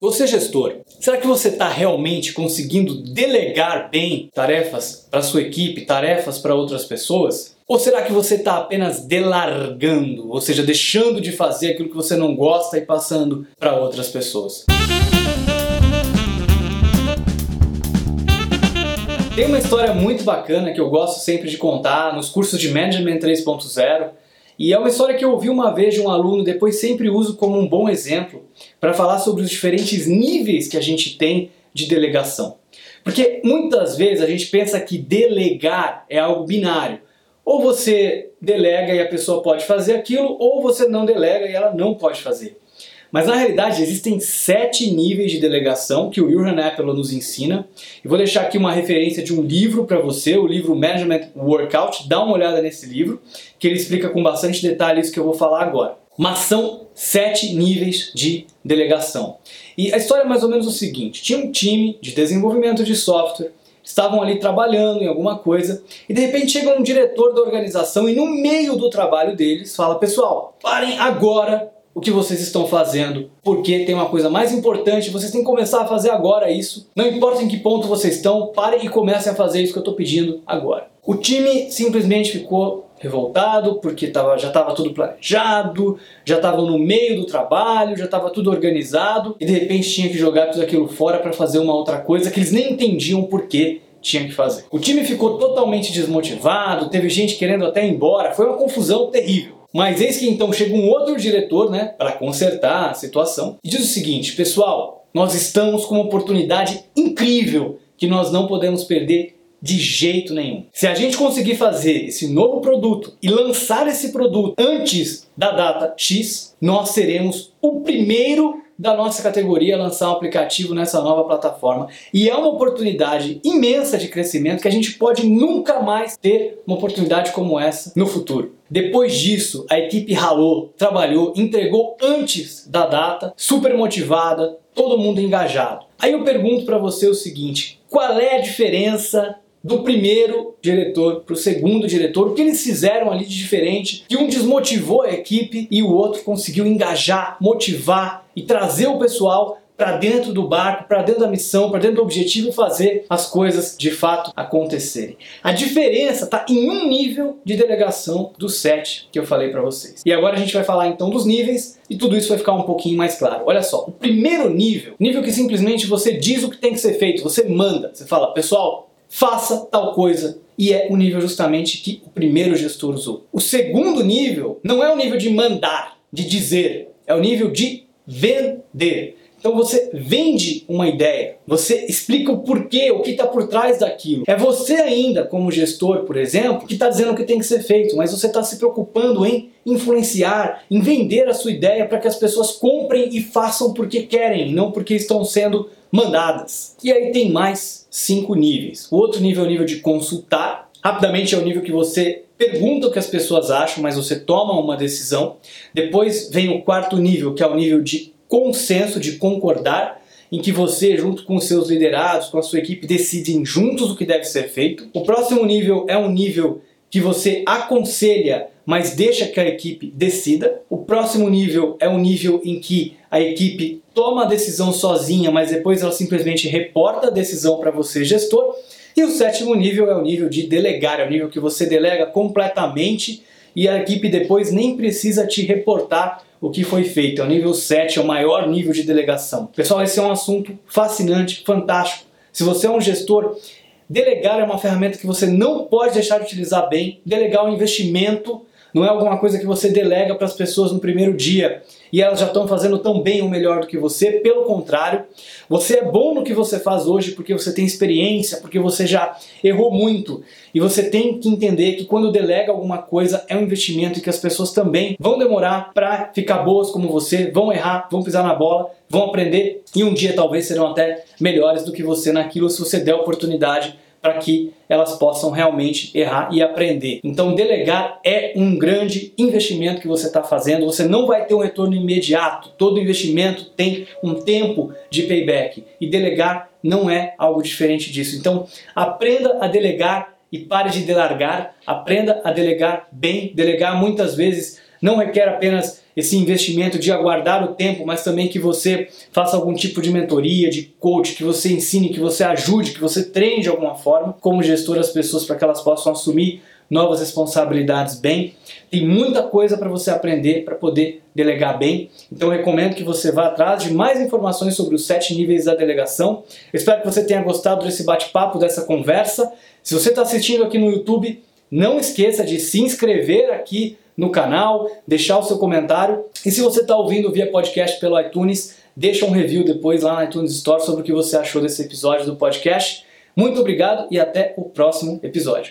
Você gestor, será que você está realmente conseguindo delegar bem tarefas para sua equipe, tarefas para outras pessoas? Ou será que você está apenas delargando, ou seja, deixando de fazer aquilo que você não gosta e passando para outras pessoas? Tem uma história muito bacana que eu gosto sempre de contar nos cursos de Management 3.0 e é uma história que eu ouvi uma vez de um aluno, depois sempre uso como um bom exemplo para falar sobre os diferentes níveis que a gente tem de delegação. Porque muitas vezes a gente pensa que delegar é algo binário. Ou você delega e a pessoa pode fazer aquilo, ou você não delega e ela não pode fazer. Mas na realidade existem sete níveis de delegação que o Johan Appel nos ensina. Eu vou deixar aqui uma referência de um livro para você, o livro Management Workout. Dá uma olhada nesse livro, que ele explica com bastante detalhe isso que eu vou falar agora. Mas são sete níveis de delegação. E a história é mais ou menos o seguinte: tinha um time de desenvolvimento de software estavam ali trabalhando em alguma coisa e de repente chega um diretor da organização e no meio do trabalho deles fala: Pessoal, parem agora o que vocês estão fazendo, porque tem uma coisa mais importante, vocês têm que começar a fazer agora isso. Não importa em que ponto vocês estão, parem e comecem a fazer isso que eu estou pedindo agora. O time simplesmente ficou revoltado porque tava, já estava tudo planejado, já estavam no meio do trabalho, já estava tudo organizado e de repente tinha que jogar tudo aquilo fora para fazer uma outra coisa que eles nem entendiam por que tinha que fazer. O time ficou totalmente desmotivado, teve gente querendo até ir embora, foi uma confusão terrível. Mas eis que então chega um outro diretor, né, para consertar a situação e diz o seguinte: pessoal, nós estamos com uma oportunidade incrível que nós não podemos perder de jeito nenhum. Se a gente conseguir fazer esse novo produto e lançar esse produto antes da data X, nós seremos o primeiro da nossa categoria lançar um aplicativo nessa nova plataforma. E é uma oportunidade imensa de crescimento que a gente pode nunca mais ter uma oportunidade como essa no futuro. Depois disso, a equipe ralou, trabalhou, entregou antes da data, super motivada, todo mundo engajado. Aí eu pergunto para você o seguinte: qual é a diferença do primeiro diretor para o segundo diretor, o que eles fizeram ali de diferente, que um desmotivou a equipe e o outro conseguiu engajar, motivar e trazer o pessoal para dentro do barco, para dentro da missão, para dentro do objetivo fazer as coisas de fato acontecerem. A diferença está em um nível de delegação dos sete que eu falei para vocês. E agora a gente vai falar então dos níveis e tudo isso vai ficar um pouquinho mais claro. Olha só, o primeiro nível, nível que simplesmente você diz o que tem que ser feito, você manda, você fala, pessoal, faça tal coisa. E é o nível justamente que o primeiro gestor usou. O segundo nível não é o nível de mandar, de dizer, é o nível de vender. Então você vende uma ideia, você explica o porquê, o que está por trás daquilo. É você ainda, como gestor, por exemplo, que está dizendo o que tem que ser feito, mas você está se preocupando em influenciar, em vender a sua ideia para que as pessoas comprem e façam porque querem, não porque estão sendo mandadas. E aí tem mais cinco níveis. O outro nível é o nível de consultar. Rapidamente é o nível que você pergunta o que as pessoas acham, mas você toma uma decisão. Depois vem o quarto nível, que é o nível de consenso, de concordar, em que você, junto com seus liderados, com a sua equipe, decidem juntos o que deve ser feito. O próximo nível é um nível que você aconselha, mas deixa que a equipe decida. O próximo nível é um nível em que a equipe toma a decisão sozinha, mas depois ela simplesmente reporta a decisão para você, gestor. E o sétimo nível é o nível de delegar, é o nível que você delega completamente e a equipe depois nem precisa te reportar o que foi feito. É o nível 7, é o maior nível de delegação. Pessoal, esse é um assunto fascinante, fantástico. Se você é um gestor Delegar é uma ferramenta que você não pode deixar de utilizar bem. Delegar é um investimento, não é alguma coisa que você delega para as pessoas no primeiro dia e elas já estão fazendo tão bem ou melhor do que você. Pelo contrário, você é bom no que você faz hoje porque você tem experiência, porque você já errou muito. E você tem que entender que quando delega alguma coisa é um investimento e que as pessoas também vão demorar para ficar boas como você, vão errar, vão pisar na bola, vão aprender e um dia talvez serão até melhores do que você naquilo se você der oportunidade para que elas possam realmente errar e aprender. Então, delegar é um grande investimento que você está fazendo. Você não vai ter um retorno imediato. Todo investimento tem um tempo de payback e delegar não é algo diferente disso. Então, aprenda a delegar e pare de delargar. Aprenda a delegar bem. Delegar muitas vezes não requer apenas esse investimento de aguardar o tempo, mas também que você faça algum tipo de mentoria, de coach, que você ensine, que você ajude, que você treine de alguma forma como gestor as pessoas para que elas possam assumir novas responsabilidades bem. Tem muita coisa para você aprender para poder delegar bem. Então recomendo que você vá atrás de mais informações sobre os sete níveis da delegação. espero que você tenha gostado desse bate-papo, dessa conversa. Se você está assistindo aqui no YouTube, não esqueça de se inscrever aqui no canal, deixar o seu comentário. E se você está ouvindo via podcast pelo iTunes, deixa um review depois lá no iTunes Store sobre o que você achou desse episódio do podcast. Muito obrigado e até o próximo episódio.